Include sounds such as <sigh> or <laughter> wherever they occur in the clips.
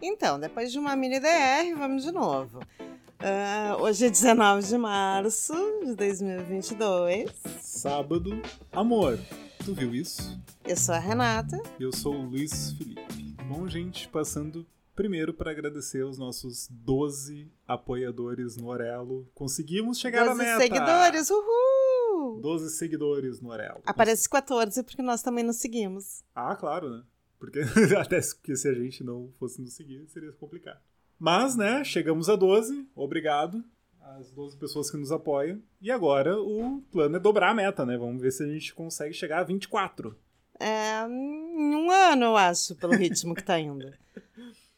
Então, depois de uma mini DR, vamos de novo. Uh, hoje é 19 de março de 2022. Sábado. Amor, tu viu isso? Eu sou a Renata. Eu sou o Luiz Felipe. Bom, gente, passando primeiro para agradecer os nossos 12 apoiadores no Orelo. Conseguimos chegar 12 à meta! seguidores, uhul! 12 seguidores no Orelo. Aparece 14 porque nós também nos seguimos. Ah, claro, né? Porque <laughs> até que se a gente não fosse nos seguir, seria complicado. Mas, né, chegamos a 12. Obrigado às 12 pessoas que nos apoiam. E agora o plano é dobrar a meta, né? Vamos ver se a gente consegue chegar a 24. É, em um ano, eu acho, pelo ritmo que tá indo. <laughs>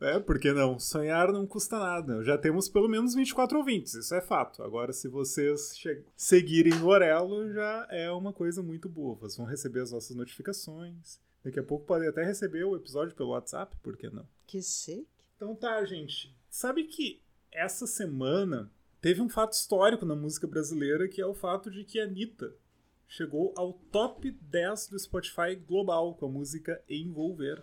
É, por que não? Sonhar não custa nada. Já temos pelo menos 24 ouvintes, isso é fato. Agora, se vocês seguirem o Orelo, já é uma coisa muito boa. Vocês vão receber as nossas notificações. Daqui a pouco podem até receber o episódio pelo WhatsApp, por que não? Que chique. Então tá, gente. Sabe que essa semana teve um fato histórico na música brasileira, que é o fato de que a Anitta chegou ao top 10 do Spotify global com a música Envolver.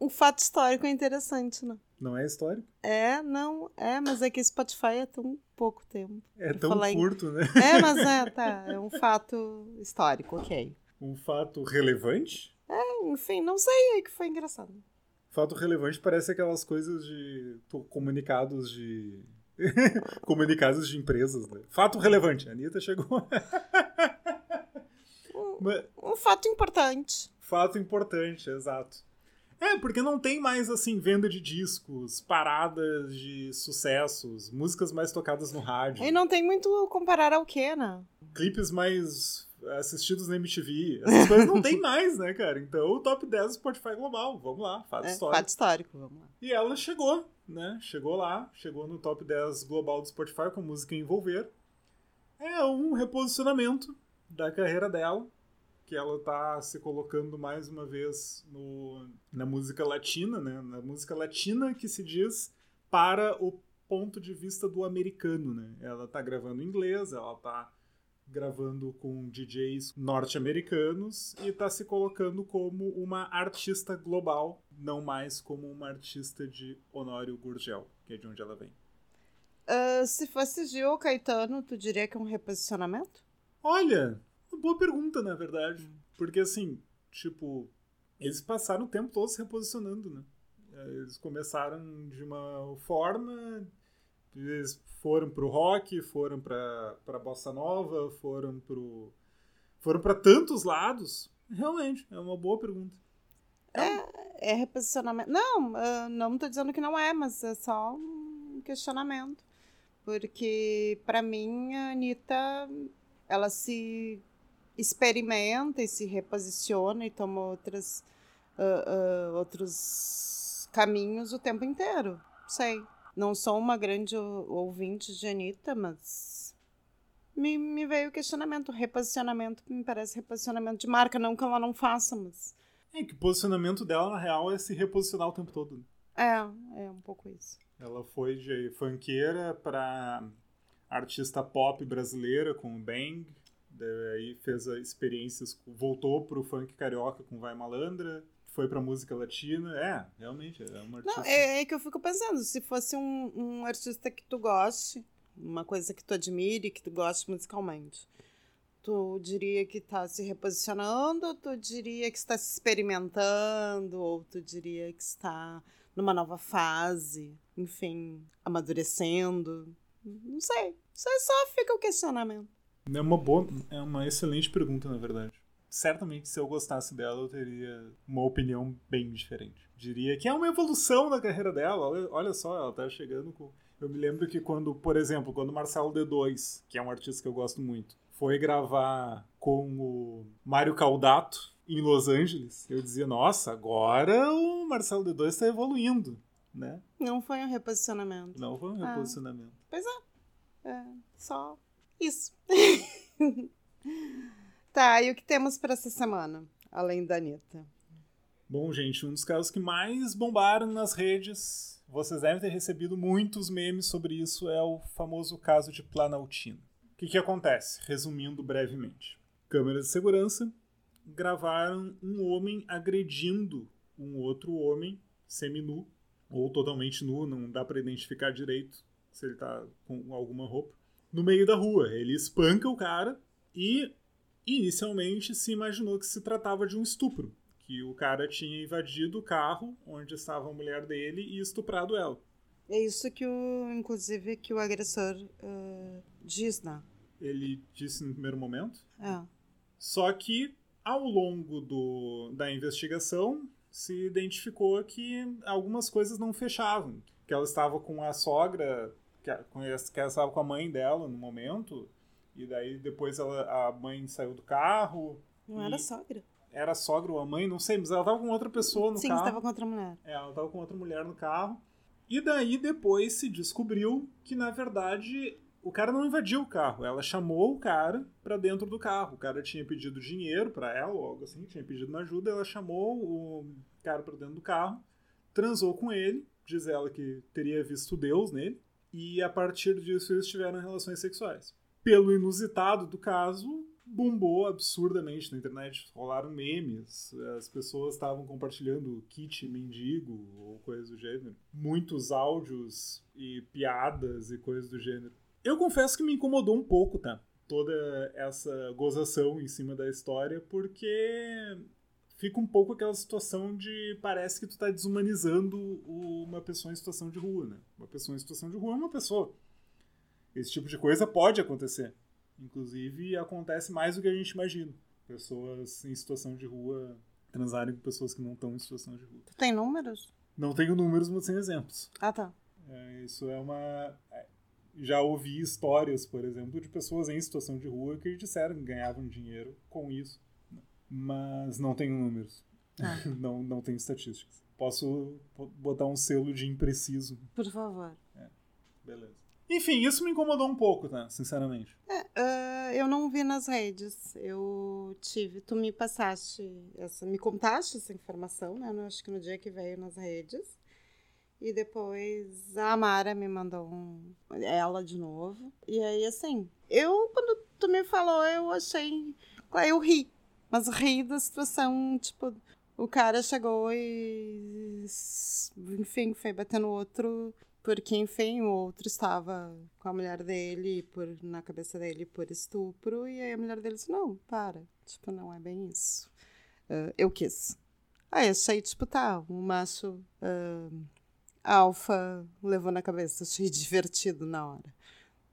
Um fato histórico é interessante, né? Não é histórico? É, não, é, mas é que Spotify é tão pouco tempo. É tão curto, em... né? É, mas é, tá, é um fato histórico, ok. Um fato relevante? É, enfim, não sei, é que foi engraçado. Fato relevante parece aquelas coisas de comunicados de <laughs> comunicados de empresas, né? Fato relevante, a Anitta chegou. um, <laughs> um fato importante. Fato importante, exato. É, porque não tem mais, assim, venda de discos, paradas de sucessos, músicas mais tocadas no rádio. E não tem muito comparar ao que, né? Clipes mais assistidos na MTV. Essas coisas não tem mais, né, cara? Então, o top 10 do Spotify global. Vamos lá, fato é, histórico. Fato histórico, vamos lá. E ela chegou, né? Chegou lá, chegou no top 10 global do Spotify com música Envolver. É um reposicionamento da carreira dela que ela tá se colocando mais uma vez no, na música latina, né? Na música latina que se diz para o ponto de vista do americano, né? Ela tá gravando em inglês, ela tá gravando com DJs norte-americanos e tá se colocando como uma artista global, não mais como uma artista de Honório Gurgel, que é de onde ela vem. Uh, se fosse Gil ou Caetano, tu diria que é um reposicionamento? Olha, uma boa pergunta, na verdade. Porque, assim, tipo, eles passaram o tempo todo se reposicionando, né? É, eles começaram de uma forma, eles foram pro rock, foram pra, pra bossa nova, foram pro... Foram para tantos lados. Realmente, é uma boa pergunta. É, é reposicionamento. Não, não estou dizendo que não é, mas é só um questionamento. Porque, para mim, a Anitta, ela se experimenta e se reposiciona e toma outras, uh, uh, outros caminhos o tempo inteiro. Sei. Não sou uma grande ouvinte de Anitta, mas me, me veio o questionamento. Reposicionamento me parece reposicionamento de marca, não que ela não faça, mas. É que o posicionamento dela, na real, é se reposicionar o tempo todo. Né? É, é um pouco isso. Ela foi de funkeira para artista pop brasileira com o Bang, Daí fez experiências, voltou pro funk carioca com Vai Malandra, foi pra música latina. É, realmente, é uma artista. Não, é, é que eu fico pensando, se fosse um, um artista que tu goste, uma coisa que tu admire, que tu goste musicalmente, tu diria que está se reposicionando, ou tu diria que está se experimentando, ou tu diria que está numa nova fase, enfim, amadurecendo? Não sei. Isso só fica o questionamento. É uma boa, é uma excelente pergunta, na verdade. Certamente, se eu gostasse dela, eu teria uma opinião bem diferente. Diria que é uma evolução na carreira dela. Olha, olha só, ela tá chegando com. Eu me lembro que quando, por exemplo, quando o Marcelo D2, que é um artista que eu gosto muito, foi gravar com o Mário Caldato em Los Angeles, eu dizia, nossa, agora o Marcelo D2 está evoluindo, né? Não foi um reposicionamento. Não foi um ah. reposicionamento. Pois é. é só isso. <laughs> tá, e o que temos para essa semana, além da Anitta? Bom, gente, um dos casos que mais bombaram nas redes, vocês devem ter recebido muitos memes sobre isso, é o famoso caso de Planaltina. O que, que acontece? Resumindo brevemente. Câmeras de segurança gravaram um homem agredindo um outro homem seminu ou totalmente nu, não dá para identificar direito se ele tá com alguma roupa. No meio da rua, ele espanca o cara e inicialmente se imaginou que se tratava de um estupro, que o cara tinha invadido o carro onde estava a mulher dele e estuprado ela. É isso que o, inclusive, que o agressor uh, diz, né? Ele disse no primeiro momento. É. Só que ao longo do, da investigação se identificou que algumas coisas não fechavam. Que ela estava com a sogra, que, que ela estava com a mãe dela no momento, e daí depois ela, a mãe saiu do carro. Não era sogra. Era sogra ou a mãe, não sei, mas ela estava com outra pessoa no Sim, carro. Sim, estava com outra mulher. É, ela estava com outra mulher no carro. E daí depois se descobriu que, na verdade, o cara não invadiu o carro. Ela chamou o cara para dentro do carro. O cara tinha pedido dinheiro para ela, ou algo assim, tinha pedido uma ajuda. Ela chamou o cara para dentro do carro, transou com ele, diz ela que teria visto Deus nele, e a partir disso eles tiveram relações sexuais. Pelo inusitado do caso, bombou absurdamente na internet. Rolaram memes, as pessoas estavam compartilhando kit mendigo ou coisa do gênero. Muitos áudios e piadas e coisas do gênero. Eu confesso que me incomodou um pouco, tá? Toda essa gozação em cima da história, porque fica um pouco aquela situação de parece que tu tá desumanizando uma pessoa em situação de rua, né? Uma pessoa em situação de rua é uma pessoa. Esse tipo de coisa pode acontecer. Inclusive, acontece mais do que a gente imagina. Pessoas em situação de rua transarem com pessoas que não estão em situação de rua. Tu tem números? Não tenho números, mas tenho exemplos. Ah, tá. É, isso é uma. É, já ouvi histórias, por exemplo, de pessoas em situação de rua que disseram que ganhavam dinheiro com isso. Mas não tenho números. Ah. <laughs> não, não tenho estatísticas. Posso botar um selo de impreciso. Por favor. É, beleza. Enfim, isso me incomodou um pouco, tá? Sinceramente. É, uh, eu não vi nas redes. Eu tive. Tu me passaste essa. Me contaste essa informação, né? Eu acho que no dia que veio nas redes. E depois a Amara me mandou um, ela de novo. E aí, assim, eu, quando tu me falou, eu achei. Eu ri. Mas ri da situação, tipo, o cara chegou e. Enfim, foi batendo outro. Porque, enfim, o outro estava com a mulher dele, por, na cabeça dele, por estupro. E aí a mulher dele disse: Não, para. Tipo, não é bem isso. Uh, eu quis. Aí achei, tipo, tá, um macho. Uh, Alfa levou na cabeça, achei <laughs> divertido na hora.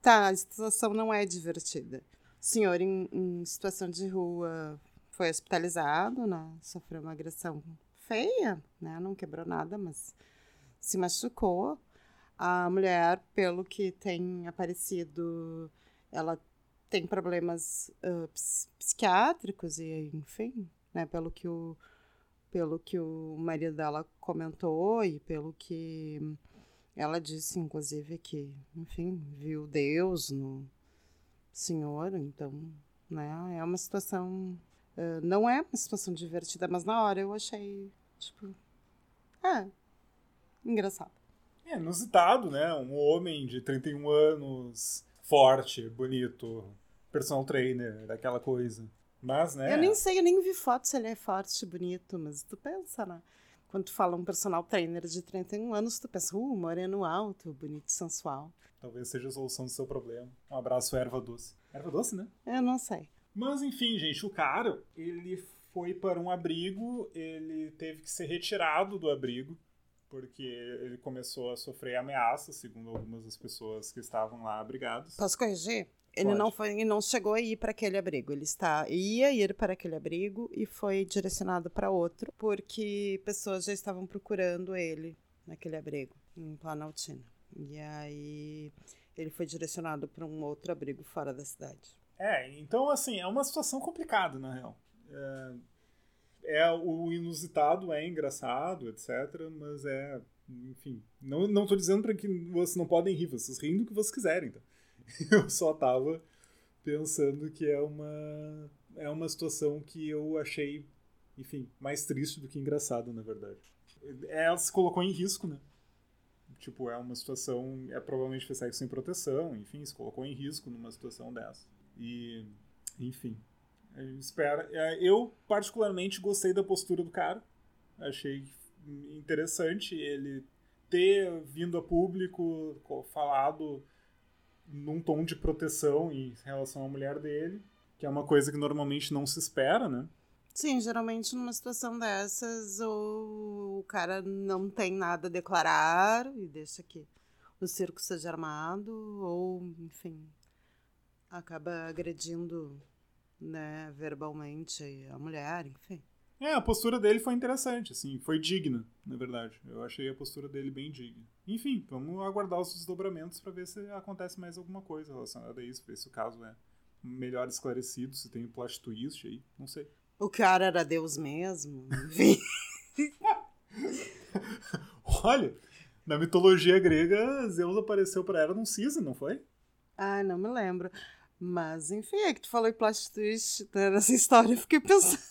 Tá, a situação não é divertida. O senhor, em, em situação de rua, foi hospitalizado, né? Sofreu uma agressão feia, né? Não quebrou nada, mas se machucou. A mulher, pelo que tem aparecido, ela tem problemas uh, psiquiátricos e, enfim, né? Pelo que o pelo que o marido dela comentou e pelo que ela disse, inclusive, que, enfim, viu Deus no senhor, então, né, é uma situação, uh, não é uma situação divertida, mas na hora eu achei, tipo, é, engraçado. É inusitado, né, um homem de 31 anos, forte, bonito, personal trainer, daquela coisa. Mas, né? Eu nem sei, eu nem vi foto se ele é forte, bonito, mas tu pensa, né? Quando tu fala um personal trainer de 31 anos, tu pensa, uh, moreno alto, bonito, sensual. Talvez seja a solução do seu problema. Um abraço, erva doce. Erva doce, né? Eu não sei. Mas, enfim, gente, o cara, ele foi para um abrigo, ele teve que ser retirado do abrigo, porque ele começou a sofrer ameaças, segundo algumas das pessoas que estavam lá abrigados. Posso corrigir? Ele não foi, ele não chegou a ir para aquele abrigo. Ele está ia ir para aquele abrigo e foi direcionado para outro, porque pessoas já estavam procurando ele naquele abrigo em Planaltina. E aí ele foi direcionado para um outro abrigo fora da cidade. É, então assim, é uma situação complicada, na real. É, é o inusitado, é engraçado, etc, mas é, enfim, não não tô dizendo para que vocês não podem rir, vocês riem do que vocês quiserem, então. <laughs> eu só tava pensando que é uma é uma situação que eu achei, enfim, mais triste do que engraçado, na verdade. Ela se colocou em risco, né? Tipo, é uma situação, é provavelmente fez sexo sem proteção, enfim, se colocou em risco numa situação dessa. E, enfim, eu espero. É, eu particularmente gostei da postura do cara. Achei interessante ele ter vindo a público, falado num tom de proteção em relação à mulher dele, que é uma coisa que normalmente não se espera, né? Sim, geralmente numa situação dessas, o cara não tem nada a declarar e deixa que o circo seja armado, ou, enfim, acaba agredindo né, verbalmente a mulher, enfim. É, a postura dele foi interessante, assim, foi digna, na verdade. Eu achei a postura dele bem digna. Enfim, vamos aguardar os desdobramentos para ver se acontece mais alguma coisa relacionada a isso, ver se o caso é melhor esclarecido, se tem um plot twist aí, não sei. O cara era Deus mesmo. Enfim. <laughs> Olha, na mitologia grega, Zeus apareceu para ela num cisne, não foi? Ah, não me lembro. Mas, enfim, é que tu falou em plot twist nessa história, fiquei pensando.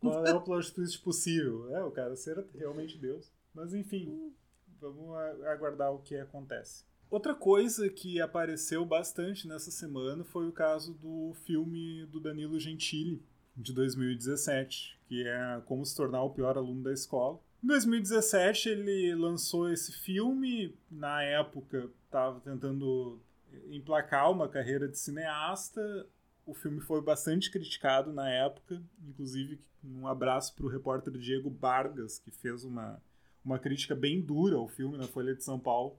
Qual é o plot twist possível? É, o cara ser realmente Deus. Mas, enfim, vamos aguardar o que acontece. Outra coisa que apareceu bastante nessa semana foi o caso do filme do Danilo Gentili, de 2017, que é Como se tornar o pior aluno da escola. Em 2017 ele lançou esse filme, na época estava tentando emplacar uma carreira de cineasta. O filme foi bastante criticado na época, inclusive um abraço para o repórter Diego Vargas, que fez uma, uma crítica bem dura ao filme na Folha de São Paulo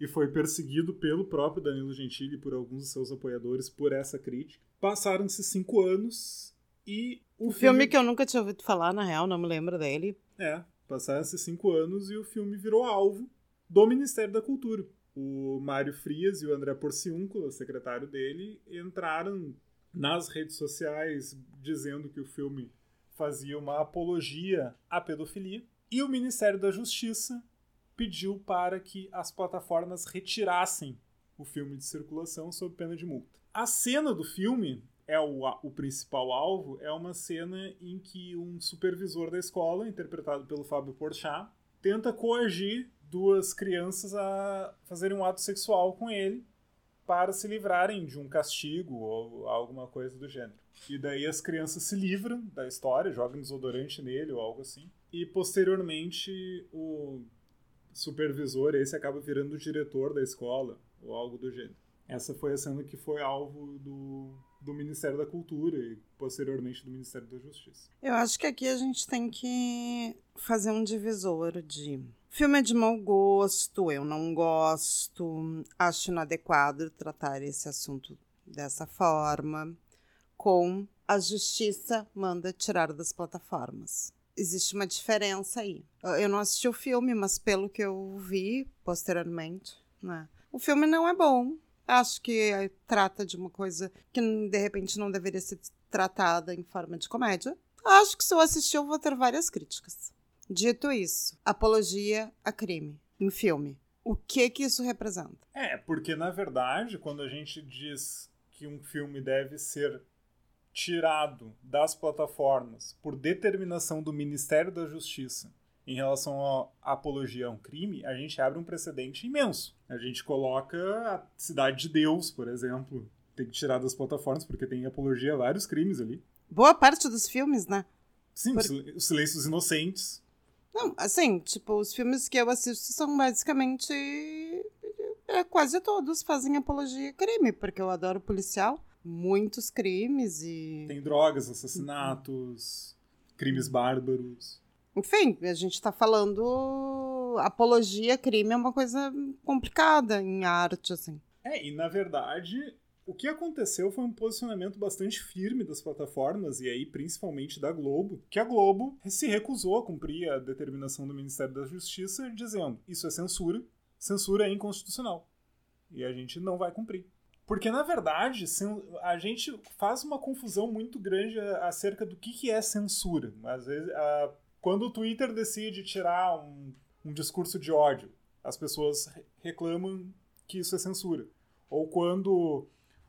e foi perseguido pelo próprio Danilo Gentili e por alguns de seus apoiadores por essa crítica. Passaram-se cinco anos e o, filme... filme... que eu nunca tinha ouvido falar, na real, não me lembro dele. É, passaram esses cinco anos e o filme virou alvo do Ministério da Cultura. O Mário Frias e o André Porciúncula, secretário dele, entraram nas redes sociais dizendo que o filme fazia uma apologia à pedofilia. E o Ministério da Justiça pediu para que as plataformas retirassem o filme de circulação sob pena de multa. A cena do filme é o, o principal alvo é uma cena em que um supervisor da escola, interpretado pelo Fábio Porchat, tenta coagir duas crianças a fazerem um ato sexual com ele para se livrarem de um castigo ou alguma coisa do gênero. E daí as crianças se livram da história, jogam desodorante nele ou algo assim. E posteriormente o supervisor esse acaba virando o diretor da escola ou algo do gênero. Essa foi a cena que foi alvo do, do Ministério da Cultura e posteriormente do Ministério da Justiça. Eu acho que aqui a gente tem que fazer um divisor de filme é de mau gosto, eu não gosto, acho inadequado tratar esse assunto dessa forma, com a justiça manda tirar das plataformas. Existe uma diferença aí. Eu não assisti o filme, mas pelo que eu vi posteriormente, né? O filme não é bom, Acho que eh, trata de uma coisa que de repente não deveria ser tratada em forma de comédia. Acho que se eu assistir, eu vou ter várias críticas. Dito isso, apologia a crime em filme. O que que isso representa? É, porque na verdade, quando a gente diz que um filme deve ser tirado das plataformas por determinação do Ministério da Justiça em relação à apologia a um crime, a gente abre um precedente imenso. A gente coloca a Cidade de Deus, por exemplo, tem que tirar das plataformas porque tem apologia a vários crimes ali. Boa parte dos filmes, né? Sim, por... os Silêncios Inocentes. Não, assim, tipo, os filmes que eu assisto são basicamente. É, quase todos fazem apologia a crime, porque eu adoro policial. Muitos crimes e. Tem drogas, assassinatos, crimes bárbaros. Enfim, a gente está falando apologia, crime é uma coisa complicada em arte, assim. É, e na verdade, o que aconteceu foi um posicionamento bastante firme das plataformas, e aí principalmente da Globo, que a Globo se recusou a cumprir a determinação do Ministério da Justiça, dizendo isso é censura, censura é inconstitucional. E a gente não vai cumprir. Porque, na verdade, a gente faz uma confusão muito grande acerca do que é censura. Às vezes, quando o Twitter decide tirar um, um discurso de ódio, as pessoas reclamam que isso é censura. Ou quando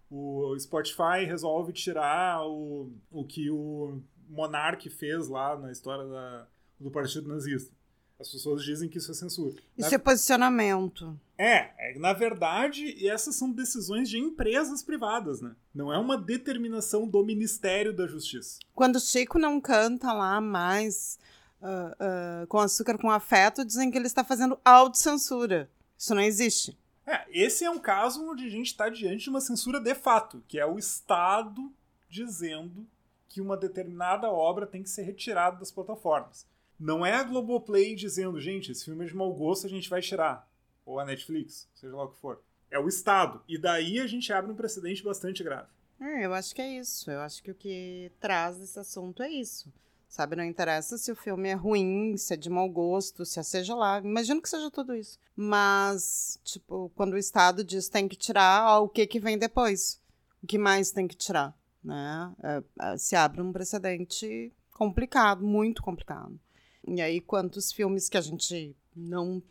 o Spotify resolve tirar o, o que o Monark fez lá na história da, do Partido Nazista. As pessoas dizem que isso é censura. Isso na... é posicionamento. É, é, na verdade, essas são decisões de empresas privadas, né? Não é uma determinação do Ministério da Justiça. Quando o Chico não canta lá mais uh, uh, com açúcar com afeto, dizem que ele está fazendo autocensura. Isso não existe. É, esse é um caso onde a gente está diante de uma censura de fato, que é o Estado dizendo que uma determinada obra tem que ser retirada das plataformas. Não é a Globoplay dizendo, gente, esse filme é de mau gosto, a gente vai tirar. Ou a Netflix, seja lá o que for. É o Estado. E daí a gente abre um precedente bastante grave. É, eu acho que é isso. Eu acho que o que traz esse assunto é isso. Sabe, não interessa se o filme é ruim, se é de mau gosto, se é seja lá. Imagino que seja tudo isso. Mas, tipo, quando o Estado diz tem que tirar, o que que vem depois? O que mais tem que tirar? Né? É, é, se abre um precedente complicado, muito complicado. E aí, quantos filmes que a gente não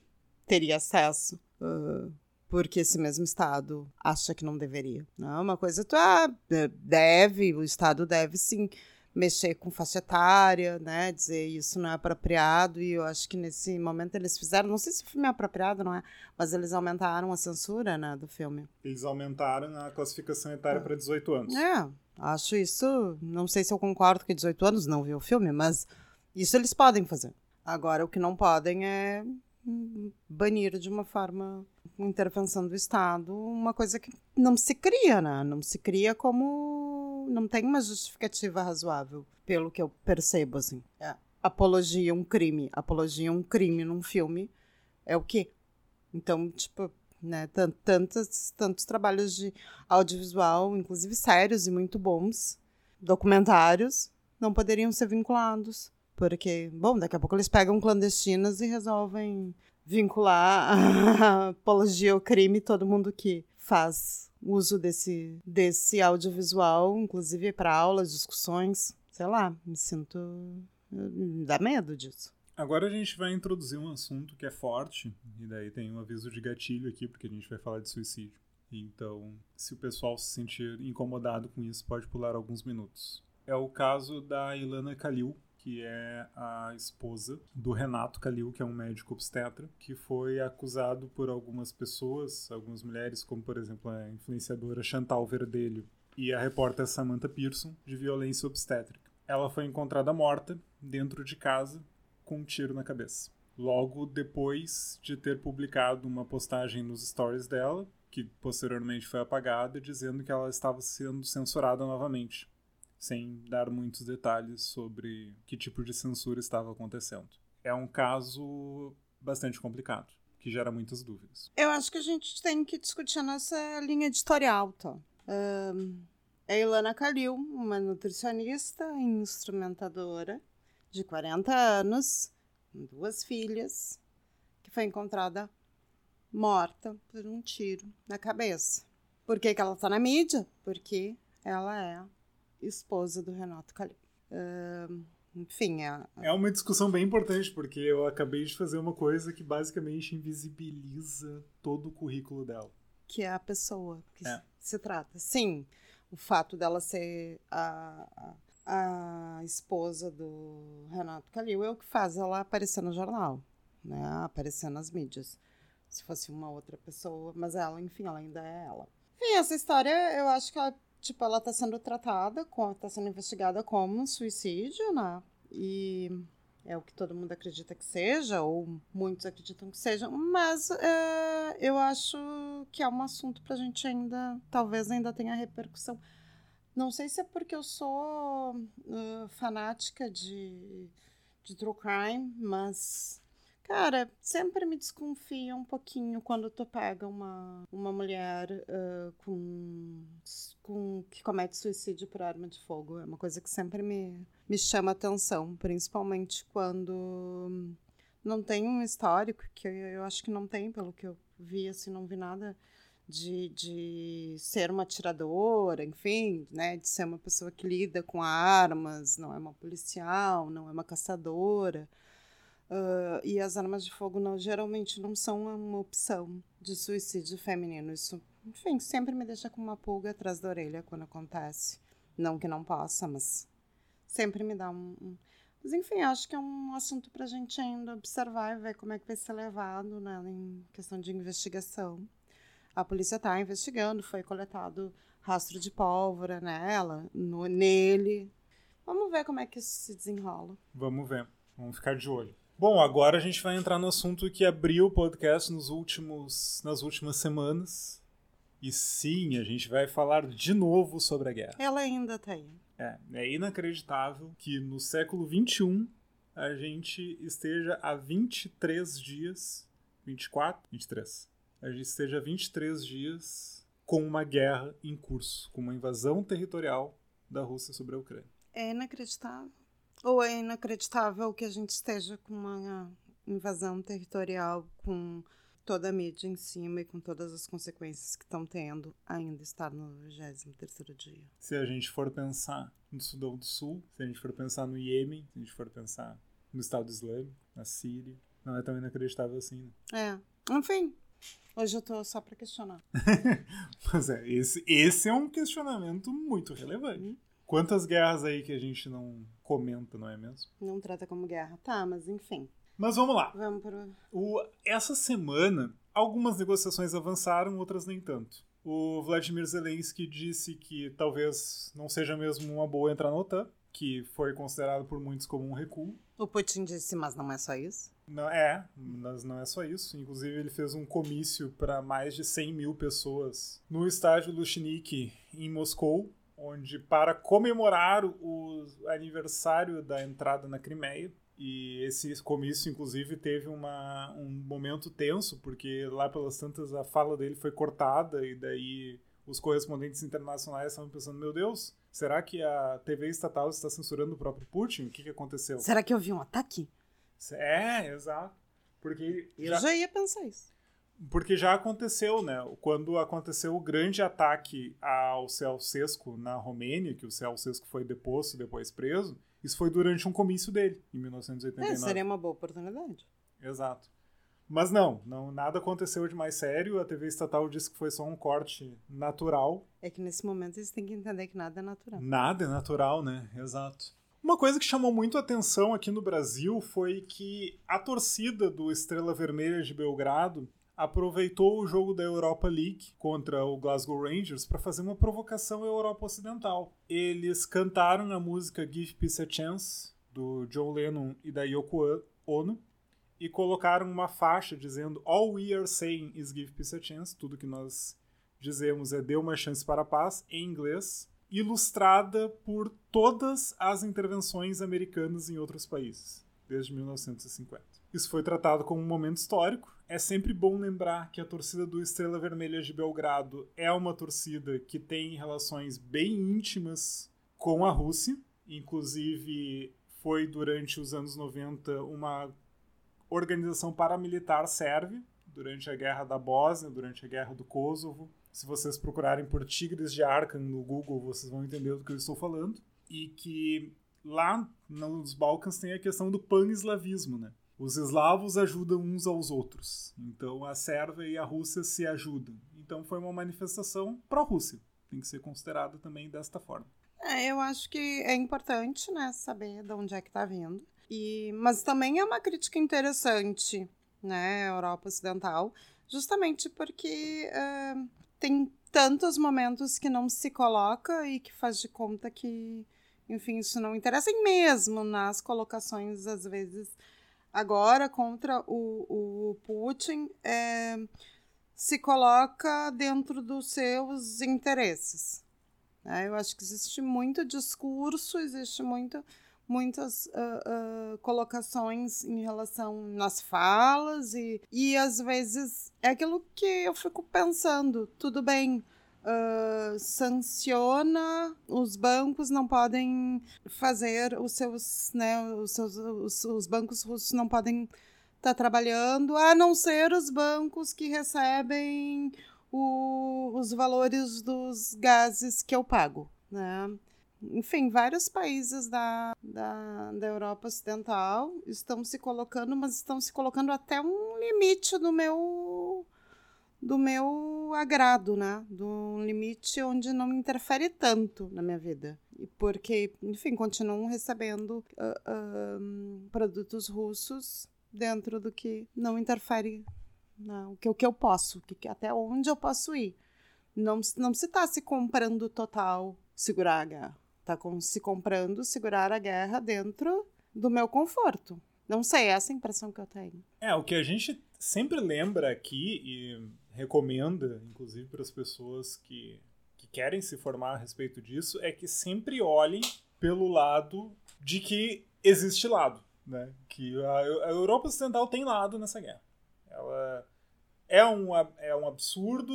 teria acesso uh, porque esse mesmo Estado acha que não deveria? Não, né? uma coisa tu ah, deve, o Estado deve sim mexer com faixa etária, né? Dizer isso não é apropriado. E eu acho que nesse momento eles fizeram, não sei se o filme é apropriado, não é? Mas eles aumentaram a censura, né, do filme. Eles aumentaram a classificação etária é. para 18 anos. É, acho isso. Não sei se eu concordo que 18 anos não viu o filme, mas isso eles podem fazer. Agora, o que não podem é banir de uma forma, intervenção do Estado, uma coisa que não se cria, né? Não se cria como. Não tem uma justificativa razoável, pelo que eu percebo, assim. É. Apologia um crime. Apologia um crime num filme é o quê? Então, tipo, né, tantos, tantos trabalhos de audiovisual, inclusive sérios e muito bons, documentários, não poderiam ser vinculados. Porque, bom, daqui a pouco eles pegam clandestinas e resolvem vincular a <laughs> apologia ao crime todo mundo que faz uso desse, desse audiovisual, inclusive para aulas, discussões. Sei lá, me sinto. Me dá medo disso. Agora a gente vai introduzir um assunto que é forte, e daí tem um aviso de gatilho aqui, porque a gente vai falar de suicídio. Então, se o pessoal se sentir incomodado com isso, pode pular alguns minutos. É o caso da Ilana Kalil, que é a esposa do Renato Calil, que é um médico obstetra, que foi acusado por algumas pessoas, algumas mulheres, como por exemplo a influenciadora Chantal Verdelho e a repórter Samantha Pearson, de violência obstétrica. Ela foi encontrada morta dentro de casa com um tiro na cabeça. Logo depois de ter publicado uma postagem nos stories dela, que posteriormente foi apagada, dizendo que ela estava sendo censurada novamente sem dar muitos detalhes sobre que tipo de censura estava acontecendo. É um caso bastante complicado, que gera muitas dúvidas. Eu acho que a gente tem que discutir a nossa linha editorial, tá? Um, é Ilana Calil, uma nutricionista e instrumentadora de 40 anos, com duas filhas, que foi encontrada morta por um tiro na cabeça. Por que, que ela está na mídia? Porque ela é esposa do Renato Calil. Uh, enfim, é... é uma discussão bem importante, porque eu acabei de fazer uma coisa que basicamente invisibiliza todo o currículo dela. Que é a pessoa que é. se trata. Sim, o fato dela ser a, a, a esposa do Renato Calil é o que faz ela aparecer no jornal, né? aparecer nas mídias. Se fosse uma outra pessoa, mas ela, enfim, ela ainda é ela. Enfim, essa história eu acho que ela tipo, ela tá sendo tratada, tá sendo investigada como suicídio, né? E é o que todo mundo acredita que seja, ou muitos acreditam que seja, mas é, eu acho que é um assunto pra gente ainda, talvez ainda tenha repercussão. Não sei se é porque eu sou uh, fanática de, de true crime, mas Cara, sempre me desconfia um pouquinho quando tu pega uma, uma mulher uh, com, com que comete suicídio por arma de fogo. É uma coisa que sempre me, me chama atenção, principalmente quando não tem um histórico, que eu, eu acho que não tem, pelo que eu vi, assim, não vi nada de, de ser uma atiradora, enfim, né, de ser uma pessoa que lida com armas, não é uma policial, não é uma caçadora. Uh, e as armas de fogo não, geralmente não são uma opção de suicídio feminino. Isso, enfim, sempre me deixa com uma pulga atrás da orelha quando acontece. Não que não possa, mas sempre me dá um. Mas enfim, acho que é um assunto para a gente ainda observar e ver como é que vai ser levado né, em questão de investigação. A polícia está investigando, foi coletado rastro de pólvora nela, no, nele. Vamos ver como é que isso se desenrola. Vamos ver. Vamos ficar de olho. Bom, agora a gente vai entrar no assunto que abriu o podcast nos últimos, nas últimas semanas. E sim, a gente vai falar de novo sobre a guerra. Ela ainda tá aí. É, é inacreditável que no século XXI a gente esteja há 23 dias. 24? 23. A gente esteja há 23 dias com uma guerra em curso, com uma invasão territorial da Rússia sobre a Ucrânia. É inacreditável. Ou é inacreditável que a gente esteja com uma invasão territorial com toda a mídia em cima e com todas as consequências que estão tendo, ainda estar no 23 dia. Se a gente for pensar no Sudão do Sul, se a gente for pensar no Iêmen, se a gente for pensar no Estado Islâmico, na Síria, não é tão inacreditável assim. Né? É. Enfim, hoje eu tô só para questionar. <laughs> Mas é, esse, esse é um questionamento muito relevante. Hum. Quantas guerras aí que a gente não comenta, não é mesmo? Não trata como guerra. Tá, mas enfim. Mas vamos lá. Vamos pro... o, essa semana, algumas negociações avançaram, outras nem tanto. O Vladimir Zelensky disse que talvez não seja mesmo uma boa entrar na OTAN, que foi considerado por muitos como um recuo. O Putin disse, mas não é só isso? Não, é, mas não é só isso. Inclusive, ele fez um comício para mais de 100 mil pessoas no estádio Lushnik, em Moscou, onde, para comemorar o aniversário da entrada na Crimeia, e esse comício, inclusive, teve uma, um momento tenso, porque lá pelas tantas a fala dele foi cortada, e daí os correspondentes internacionais estavam pensando: meu Deus, será que a TV estatal está censurando o próprio Putin? O que, que aconteceu? Será que houve um ataque? É, exato. Porque Eu já, já ia pensar isso. Porque já aconteceu, né? Quando aconteceu o grande ataque ao Ceausescu na Romênia, que o Ceausescu foi deposto e depois preso, isso foi durante um comício dele, em 1989. É, seria uma boa oportunidade. Exato. Mas não, não, nada aconteceu de mais sério. A TV estatal disse que foi só um corte natural. É que nesse momento eles têm que entender que nada é natural. Nada é natural, né? Exato. Uma coisa que chamou muito a atenção aqui no Brasil foi que a torcida do Estrela Vermelha de Belgrado aproveitou o jogo da Europa League contra o Glasgow Rangers para fazer uma provocação à Europa Ocidental. Eles cantaram a música Give Peace a Chance, do John Lennon e da Yoko Ono, e colocaram uma faixa dizendo All we are saying is give peace a chance, tudo que nós dizemos é dê uma chance para a paz, em inglês, ilustrada por todas as intervenções americanas em outros países, desde 1950. Isso foi tratado como um momento histórico. É sempre bom lembrar que a torcida do Estrela Vermelha de Belgrado é uma torcida que tem relações bem íntimas com a Rússia. Inclusive, foi durante os anos 90 uma organização paramilitar sérvia, durante a Guerra da Bósnia, durante a Guerra do Kosovo. Se vocês procurarem por Tigres de Arkan no Google, vocês vão entender do que eu estou falando. E que lá nos Balcãs tem a questão do pan-eslavismo, né? Os eslavos ajudam uns aos outros. Então a Sérvia e a Rússia se ajudam. Então foi uma manifestação pró-Rússia. Tem que ser considerada também desta forma. É, eu acho que é importante, né, saber de onde é que está vindo. E, mas também é uma crítica interessante, né, Europa Ocidental, justamente porque uh, tem tantos momentos que não se coloca e que faz de conta que, enfim, isso não interessa. E mesmo nas colocações, às vezes, agora contra o, o Putin é, se coloca dentro dos seus interesses. Né? Eu acho que existe muito discurso, existe muito, muitas uh, uh, colocações em relação nas falas e, e às vezes é aquilo que eu fico pensando, tudo bem, uh, sanciona os bancos não podem fazer os seus, né, os seus, os, os bancos russos não podem estar tá trabalhando, a não ser os bancos que recebem o, os valores dos gases que eu pago, né? Enfim, vários países da, da, da Europa Ocidental estão se colocando, mas estão se colocando até um limite do meu do meu agrado, né? Do limite onde não interfere tanto na minha vida. E porque, enfim, continuam recebendo uh, uh, produtos russos dentro do que não interfere não, o, que, o que eu posso, que, até onde eu posso ir. Não, não se está se comprando total segurar a guerra. Está se comprando segurar a guerra dentro do meu conforto. Não sei, é essa a impressão que eu tenho. É, o que a gente sempre lembra aqui e recomenda, inclusive para as pessoas que, que querem se formar a respeito disso, é que sempre olhem pelo lado de que existe lado, né? Que a, a Europa Ocidental tem lado nessa guerra. Ela é um, é um absurdo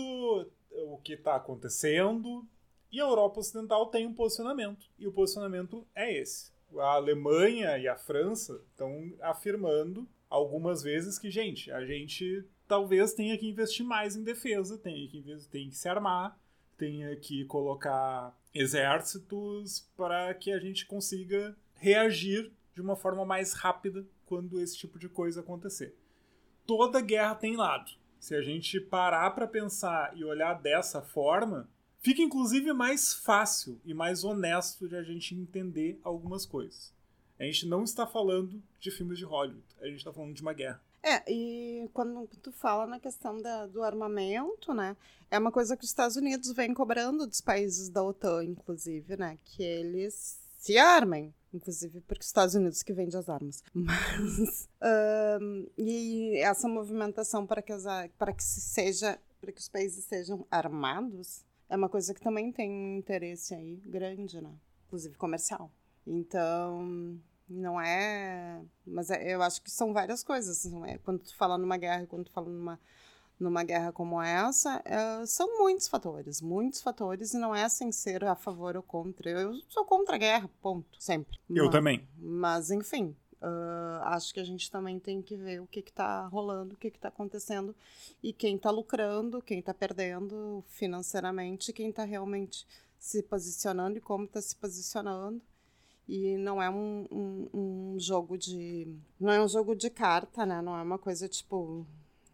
o que está acontecendo e a Europa Ocidental tem um posicionamento e o posicionamento é esse. A Alemanha e a França estão afirmando algumas vezes que, gente, a gente talvez tenha que investir mais em defesa, tenha que, tenha que se armar, tenha que colocar exércitos para que a gente consiga reagir de uma forma mais rápida quando esse tipo de coisa acontecer. Toda guerra tem lado. Se a gente parar para pensar e olhar dessa forma, fica inclusive mais fácil e mais honesto de a gente entender algumas coisas. A gente não está falando de filmes de Hollywood, a gente está falando de uma guerra. É, e quando tu fala na questão da, do armamento, né, é uma coisa que os Estados Unidos vem cobrando dos países da OTAN, inclusive, né, que eles se armem, inclusive porque os Estados Unidos que vende as armas. <laughs> Mas um, e essa movimentação para que as, para que se seja para que os países sejam armados é uma coisa que também tem um interesse aí grande, né? Inclusive comercial. Então, não é. Mas é, eu acho que são várias coisas. Não é? Quando tu fala numa guerra, quando tu fala numa, numa guerra como essa, é, são muitos fatores, muitos fatores, e não é sem ser a favor ou contra. Eu sou contra a guerra, ponto, sempre. Eu mas, também. Mas, enfim, Uh, acho que a gente também tem que ver o que está rolando, o que está acontecendo e quem está lucrando, quem está perdendo financeiramente, quem está realmente se posicionando e como está se posicionando. E não é um, um, um, jogo de. Não é um jogo de carta, né? Não é uma coisa tipo.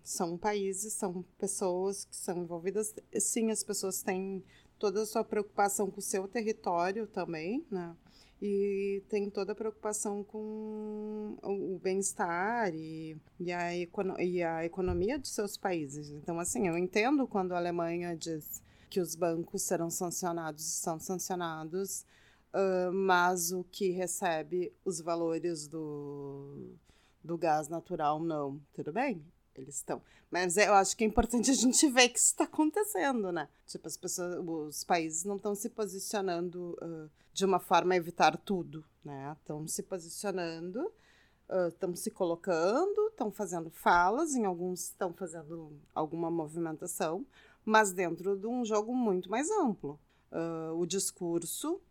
São países, são pessoas que são envolvidas. Sim, as pessoas têm toda a sua preocupação com o seu território também, né? e tem toda a preocupação com o bem-estar e, e, a e a economia de seus países. Então, assim, eu entendo quando a Alemanha diz que os bancos serão sancionados e são sancionados, uh, mas o que recebe os valores do, do gás natural, não. Tudo bem? Eles estão. Mas eu acho que é importante a gente ver que isso está acontecendo, né? Tipo, as pessoas, os países não estão se posicionando uh, de uma forma a evitar tudo, né? Estão se posicionando, estão uh, se colocando, estão fazendo falas, em alguns estão fazendo alguma movimentação, mas dentro de um jogo muito mais amplo. Uh, o discurso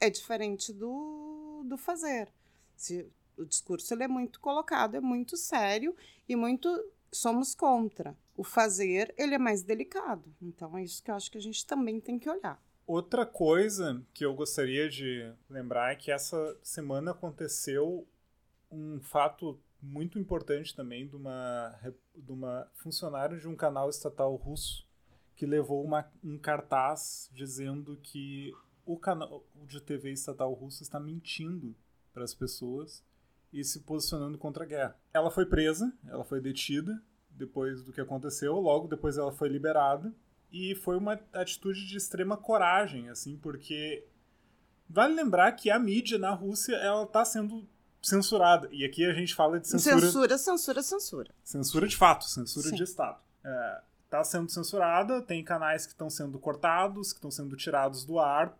é diferente do, do fazer. Se, o discurso ele é muito colocado, é muito sério e muito somos contra. O fazer, ele é mais delicado. Então é isso que eu acho que a gente também tem que olhar. Outra coisa que eu gostaria de lembrar é que essa semana aconteceu um fato muito importante também de uma, de uma funcionária de um canal estatal russo que levou uma, um cartaz dizendo que o canal de TV estatal russo está mentindo para as pessoas e se posicionando contra a guerra. Ela foi presa, ela foi detida depois do que aconteceu, logo depois ela foi liberada e foi uma atitude de extrema coragem, assim, porque vale lembrar que a mídia na Rússia ela está sendo censurada e aqui a gente fala de censura censura censura censura censura de fato censura Sim. de estado é, está sendo censurada tem canais que estão sendo cortados que estão sendo tirados do ar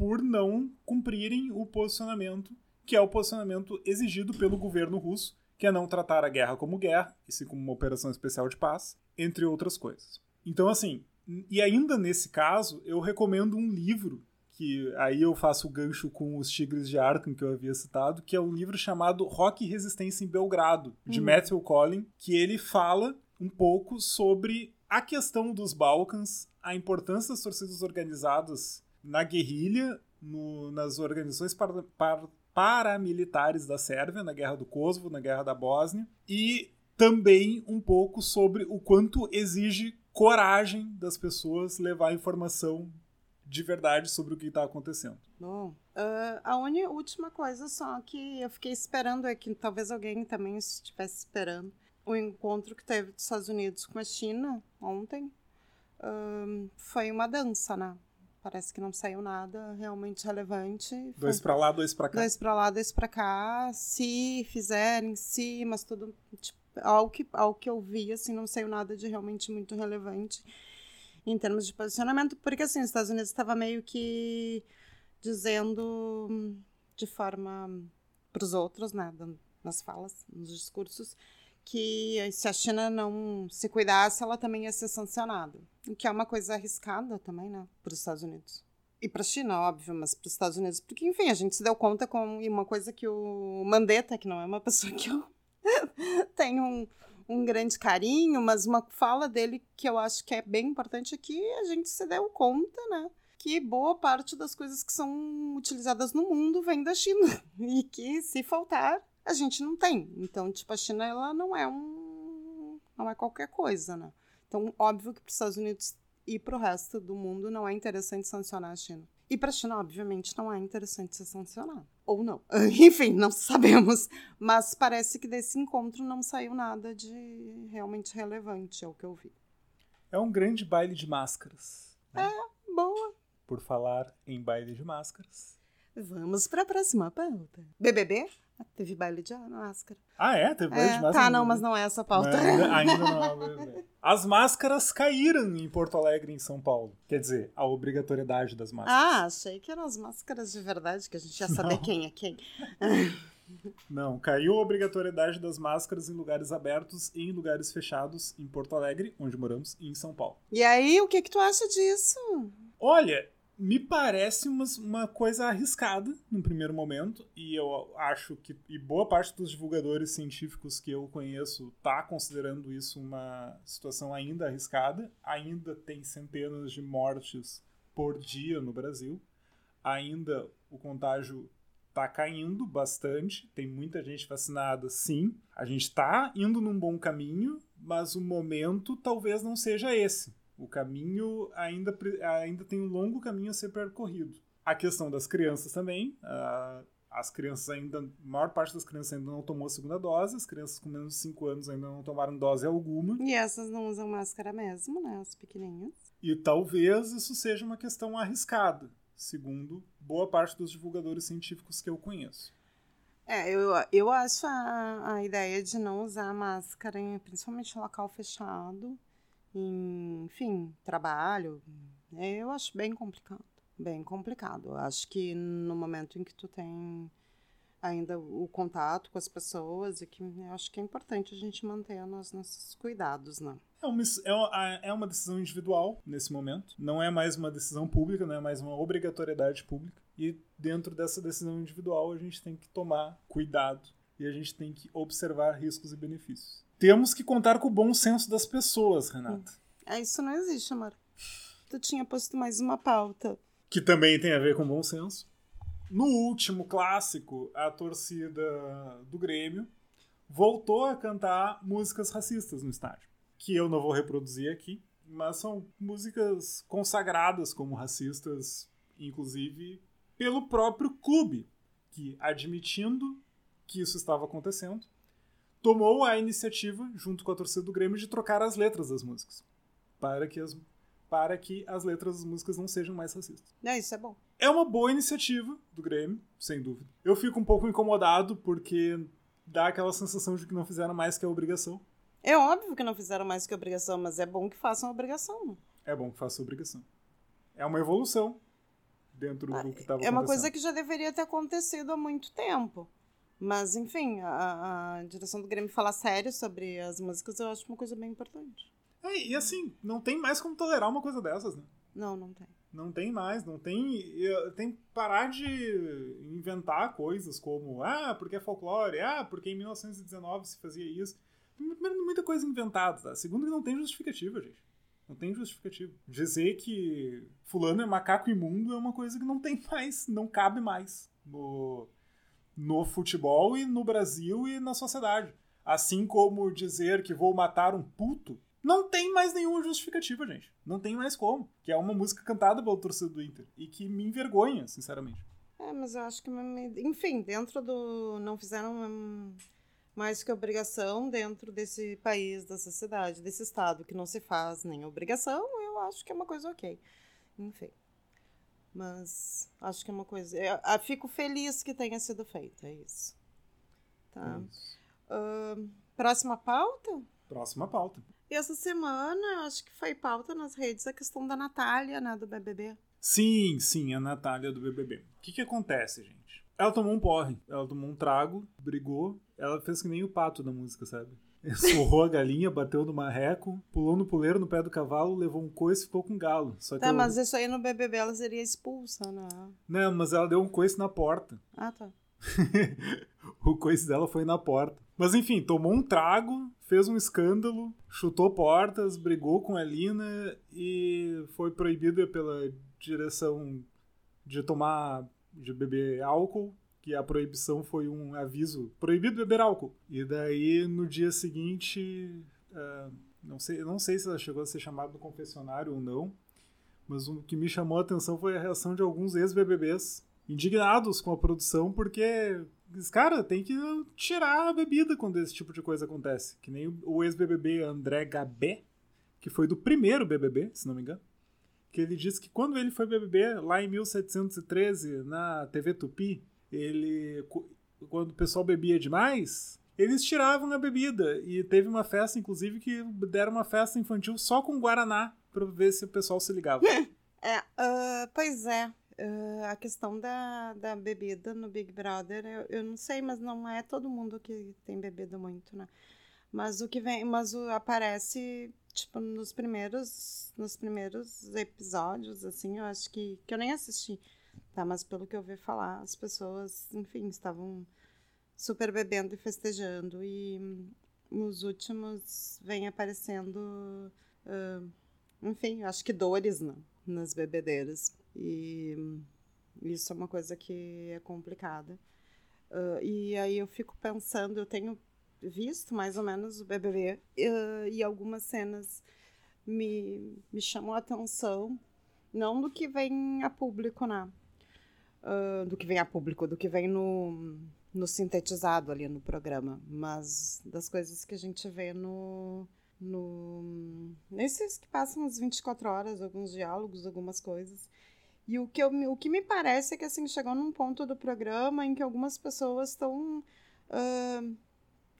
por não cumprirem o posicionamento que é o posicionamento exigido pelo governo russo, que é não tratar a guerra como guerra, e sim como uma operação especial de paz, entre outras coisas. Então, assim, e ainda nesse caso, eu recomendo um livro que aí eu faço o gancho com os Tigres de Arkham que eu havia citado, que é um livro chamado Rock e Resistência em Belgrado, de uhum. Matthew Collin, que ele fala um pouco sobre a questão dos Balcãs, a importância das torcidas organizadas na guerrilha, no, nas organizações par, par, paramilitares da Sérvia na Guerra do Kosovo, na Guerra da Bósnia, e também um pouco sobre o quanto exige coragem das pessoas levar informação de verdade sobre o que está acontecendo. Bom, uh, a última coisa só que eu fiquei esperando é que talvez alguém também estivesse esperando o encontro que teve dos Estados Unidos com a China ontem uh, foi uma dança, né? Parece que não saiu nada realmente relevante. Dois para lá, dois para cá. Dois para lá, dois para cá. Se fizerem, se, mas tudo. Tipo, ao, que, ao que eu vi, assim, não saiu nada de realmente muito relevante em termos de posicionamento, porque assim, os Estados Unidos estava meio que dizendo de forma para os outros, né, nas falas, nos discursos, que se a China não se cuidasse, ela também ia ser sancionada. O que é uma coisa arriscada também, né, para os Estados Unidos. E para a China, óbvio, mas para os Estados Unidos, porque, enfim, a gente se deu conta com uma coisa que o Mandetta, que não é uma <laughs> pessoa que eu <laughs> tenho um, um grande carinho, mas uma fala dele que eu acho que é bem importante aqui, é a gente se deu conta, né, que boa parte das coisas que são utilizadas no mundo vem da China <laughs> e que se faltar a gente não tem. Então, tipo, a China ela não é um não é qualquer coisa, né? Então, óbvio que para os Estados Unidos e para o resto do mundo não é interessante sancionar a China. E para a China, obviamente, não é interessante ser sancionado. Ou não. <laughs> Enfim, não sabemos. Mas parece que desse encontro não saiu nada de realmente relevante, é o que eu vi. É um grande baile de máscaras. Né? É, boa. Por falar em baile de máscaras. Vamos para a próxima pauta. BBB? Teve baile de máscara. Ah, é? Teve baile é, de máscara? Tá, não, mas não é essa pauta. ainda, <laughs> ainda não. É as máscaras caíram em Porto Alegre, em São Paulo. Quer dizer, a obrigatoriedade das máscaras. Ah, achei que eram as máscaras de verdade, que a gente ia saber não. quem é quem. <laughs> Não, caiu a obrigatoriedade das máscaras em lugares abertos e em lugares fechados em Porto Alegre, onde moramos, e em São Paulo. E aí, o que, que tu acha disso? Olha, me parece uma, uma coisa arriscada no primeiro momento, e eu acho que e boa parte dos divulgadores científicos que eu conheço tá considerando isso uma situação ainda arriscada. Ainda tem centenas de mortes por dia no Brasil. Ainda o contágio tá caindo bastante, tem muita gente vacinada, sim. A gente está indo num bom caminho, mas o momento talvez não seja esse. O caminho ainda, ainda tem um longo caminho a ser percorrido. A questão das crianças também. Uh, as crianças ainda, a maior parte das crianças ainda não tomou a segunda dose, as crianças com menos de 5 anos ainda não tomaram dose alguma. E essas não usam máscara mesmo, né? As pequenininhas. E talvez isso seja uma questão arriscada, segundo boa parte dos divulgadores científicos que eu conheço. É, eu, eu acho a, a ideia de não usar máscara, principalmente em local fechado, em, enfim, trabalho, né, eu acho bem complicado. Bem complicado. Acho que no momento em que tu tem ainda o contato com as pessoas e que eu acho que é importante a gente manter nos nossos cuidados, né? É uma, é, é uma decisão individual nesse momento. Não é mais uma decisão pública, não é mais uma obrigatoriedade pública. E dentro dessa decisão individual a gente tem que tomar cuidado e a gente tem que observar riscos e benefícios. Temos que contar com o bom senso das pessoas, Renata. É, isso não existe, amor. Tu tinha posto mais uma pauta. Que também tem a ver com bom senso. No último clássico, a torcida do Grêmio voltou a cantar músicas racistas no estádio. Que eu não vou reproduzir aqui, mas são músicas consagradas como racistas, inclusive pelo próprio clube, que admitindo que isso estava acontecendo, tomou a iniciativa, junto com a torcida do Grêmio, de trocar as letras das músicas. Para que as, para que as letras das músicas não sejam mais racistas. É, isso é bom. É uma boa iniciativa do Grêmio, sem dúvida. Eu fico um pouco incomodado porque dá aquela sensação de que não fizeram mais que a obrigação. É óbvio que não fizeram mais que a obrigação, mas é bom que façam a obrigação. É bom que façam a obrigação. É uma evolução dentro do que estava acontecendo. É uma coisa que já deveria ter acontecido há muito tempo. Mas, enfim, a, a, direção do Grêmio falar sério sobre as músicas eu acho uma coisa bem importante. É, e assim, não tem mais como tolerar uma coisa dessas, né? Não, não tem. Não tem mais, não tem. Tem que parar de inventar coisas como, ah, porque é folclore, ah, porque em 1919 se fazia isso. Primeiro, muita coisa inventada, tá? Segundo, que não tem justificativa, gente. Não tem justificativa. Dizer que fulano é macaco imundo é uma coisa que não tem <laughs> mais, não cabe mais no, no futebol e no Brasil e na sociedade. Assim como dizer que vou matar um puto, não tem mais nenhuma justificativa, gente. Não tem mais como. Que é uma música cantada pelo torcedor do Inter. E que me envergonha, sinceramente. É, mas eu acho que. Enfim, dentro do. Não fizeram mais que obrigação dentro desse país, dessa cidade, desse estado, que não se faz nem obrigação, eu acho que é uma coisa ok. Enfim. Mas acho que é uma coisa. Eu, eu fico feliz que tenha sido feito, é isso. Tá. Isso. Uh, próxima pauta? Próxima pauta. E essa semana, acho que foi pauta nas redes a questão da Natália, né, do BBB. Sim, sim, a Natália do BBB. O que que acontece, gente? Ela tomou um porre, ela tomou um trago, brigou, ela fez que nem o pato da música, sabe? <laughs> Sorrou a galinha, bateu no marreco, pulou no puleiro no pé do cavalo, levou um coice e ficou com galo. Só Tá, eu- mas isso aí no BBB ela seria expulsa, né? Não, mas ela deu um coice na porta. <laughs> Ah, tá. o coice dela foi na porta. Mas enfim, tomou um trago, fez um escândalo, chutou portas, brigou com a Lina e foi proibida pela direção de tomar, de beber álcool, que a proibição foi um aviso, proibido beber álcool. E daí no dia seguinte, ah, não sei, não sei se ela chegou a ser chamada no confessionário ou não, mas o que me chamou a atenção foi a reação de alguns ex-BBBs indignados com a produção, porque, cara, tem que tirar a bebida quando esse tipo de coisa acontece. Que nem o ex-BBB André Gabé, que foi do primeiro BBB, se não me engano, que ele disse que quando ele foi BBB, lá em 1713, na TV Tupi, ele, quando o pessoal bebia demais, eles tiravam a bebida. E teve uma festa, inclusive, que deram uma festa infantil só com Guaraná, pra ver se o pessoal se ligava. <laughs> É, ah, pois é. Ah, a questão da, da bebida no Big Brother, eu, eu não sei, mas não é todo mundo que tem bebido muito, né? Mas o que vem, mas o, aparece, tipo, nos primeiros, nos primeiros episódios, assim, eu acho que, que eu nem assisti, tá? Mas pelo que eu vi falar, as pessoas, enfim, estavam super bebendo e festejando, e hum, nos últimos vem aparecendo, ah, enfim, acho que dores, né? Nas bebedeiras. E hum, isso é uma coisa que é complicada. Ah, e aí eu fico pensando, eu tenho visto mais ou menos o BBB ah, e algumas cenas me, me chamam a atenção, não do que vem a público, né? Do que vem a público, do que vem no, no sintetizado ali no programa, mas das coisas que a gente vê no, no nesses que passam as 24 horas, alguns diálogos, algumas coisas. E o que, eu, o que me parece é que assim, chegou num ponto do programa em que algumas pessoas estão ah,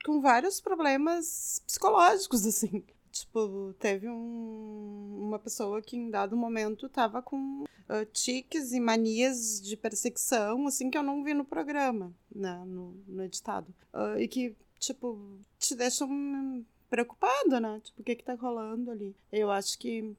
com vários problemas psicológicos, <laughs> assim. Tipo, teve um- uma pessoa que em dado momento tava com ah, tiques e manias de perseguição, assim, que eu não vi no programa, né, no, no editado. Ah, e que, tipo, te deixam preocupado, né? Tipo, o que que tá rolando ali? Eu acho que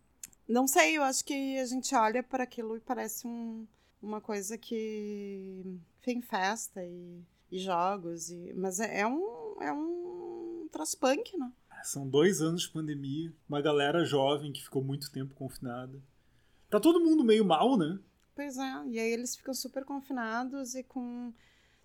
não sei, eu acho que a gente olha para aquilo e parece um, uma coisa que. Enfim, festa e, e jogos. E, mas é, é um. É um troço punk, né? São dois anos de pandemia, uma galera jovem que ficou muito tempo confinada. Tá todo mundo meio mal, né? Pois é. E aí eles ficam super confinados e com.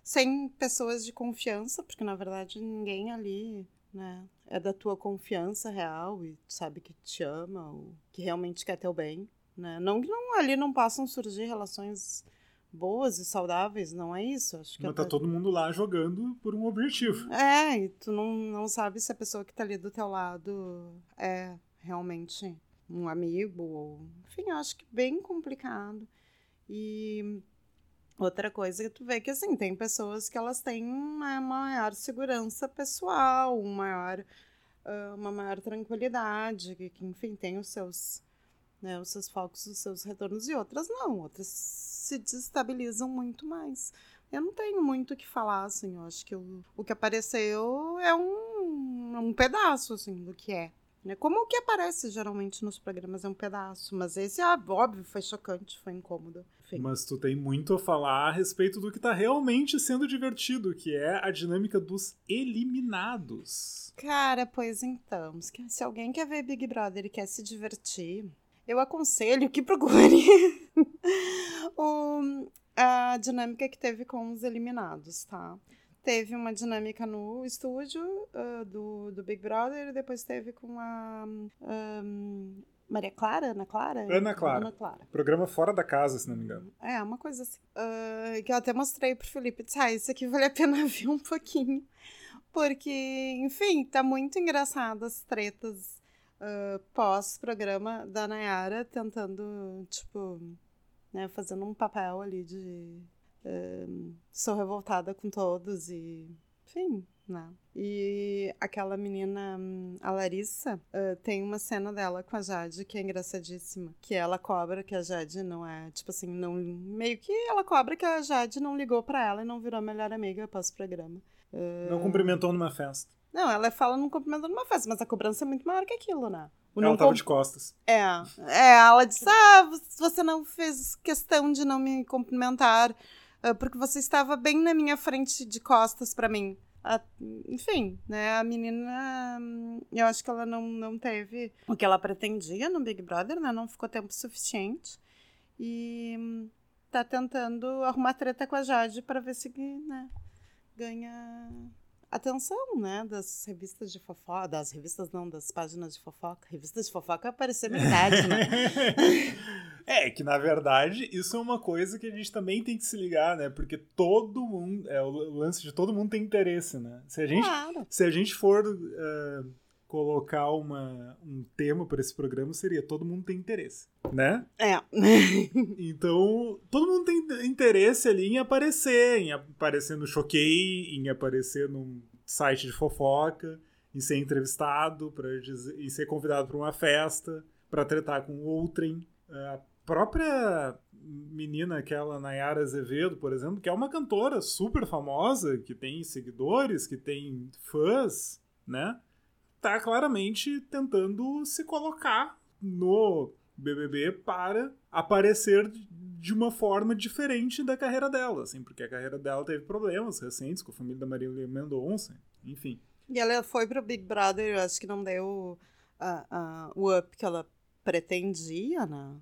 sem pessoas de confiança, porque na verdade ninguém ali. Né, é da tua confiança real e sabe que te ama ou que realmente quer teu bem, né? Não que não, ali não possam surgir relações boas e saudáveis, não é isso. Acho que Mas tá da- todo mundo lá jogando por um objetivo. É, e tu não, não sabe se a pessoa que tá ali do teu lado é realmente um amigo ou... Enfim, eu acho que bem complicado. E outra coisa que tu vê que, assim, tem pessoas que elas têm uma maior segurança pessoal, um maior, ah, uma maior tranquilidade, que, que, enfim, tem os seus, né, os seus focos, os seus retornos, e outras não. Outras se desestabilizam muito mais. Eu não tenho muito o que falar, assim. Eu acho que o, o que apareceu é um, um pedaço, assim, do que é. Né? Como o que aparece geralmente nos programas é um pedaço. Mas esse, ah, óbvio, foi chocante, foi incômodo. Enfim. Mas tu tem muito a falar a respeito do que tá realmente sendo divertido, que é a dinâmica dos eliminados. Cara, pois então, se se alguém quer ver Big Brother e quer se divertir, eu aconselho que procure <laughs> o- a dinâmica que teve com os eliminados, tá? Teve uma dinâmica no estúdio ah, do, do Big Brother e depois teve com a ahm, Maria Clara, Ana Clara? Ana Clara. Ana Clara. Programa fora da casa, se não me engano. É, uma coisa assim. Ah, que eu até mostrei pro Felipe. Disse, ah, isso aqui vale a pena <laughs> ver um pouquinho. Porque, enfim, tá muito engraçado as tretas ah, pós-programa da Nayara tentando, tipo, né, fazendo um papel ali de sou revoltada com todos e enfim, né? E aquela menina, a Larissa, uh, tem uma cena dela com a Jade que é engraçadíssima. Que ela cobra que a Jade não é, tipo assim, não. Meio que ela cobra que a Jade não ligou para ela e não virou melhor amiga após o programa. Uh, não cumprimentou numa festa. Não, ela fala num cumprimento numa festa, mas a cobrança é muito maior que aquilo, né? O ela tava de costas. É, é, ela disse: Ah, você não fez questão de não me cumprimentar, porque você estava bem na minha frente de costas para mim. A, enfim, né, a menina, eu acho que ela não, não teve o que ela pretendia no Big Brother, né, não ficou tempo suficiente e tá tentando arrumar treta com a Jade para ver se né, ganha atenção, né, das revistas de fofoca, das revistas não, das páginas de fofoca. Revistas de fofoca aparecer metade, né? <laughs> é, que na verdade isso é uma coisa que a gente também tem que se ligar, né? Porque todo mundo, é o lance de todo mundo tem interesse, né? Se a gente, claro. se a gente for uh, colocar uma, um tema para esse programa seria todo mundo tem interesse, né? É. <laughs> então, todo mundo tem interesse ali em aparecer, em aparecer no Choquei, em aparecer num site de fofoca, em ser entrevistado, para em ser convidado para uma festa, para tretar com outrem. A própria menina, aquela Nayara Azevedo, por exemplo, que é uma cantora super famosa, que tem seguidores, que tem fãs, né? tá claramente tentando se colocar no BBB para aparecer de uma forma diferente da carreira dela, assim, porque a carreira dela teve problemas recentes com a família da Marília Mendonça, enfim. E ela foi pro Big Brother, eu acho que não deu uh, uh, o up que ela pretendia, né?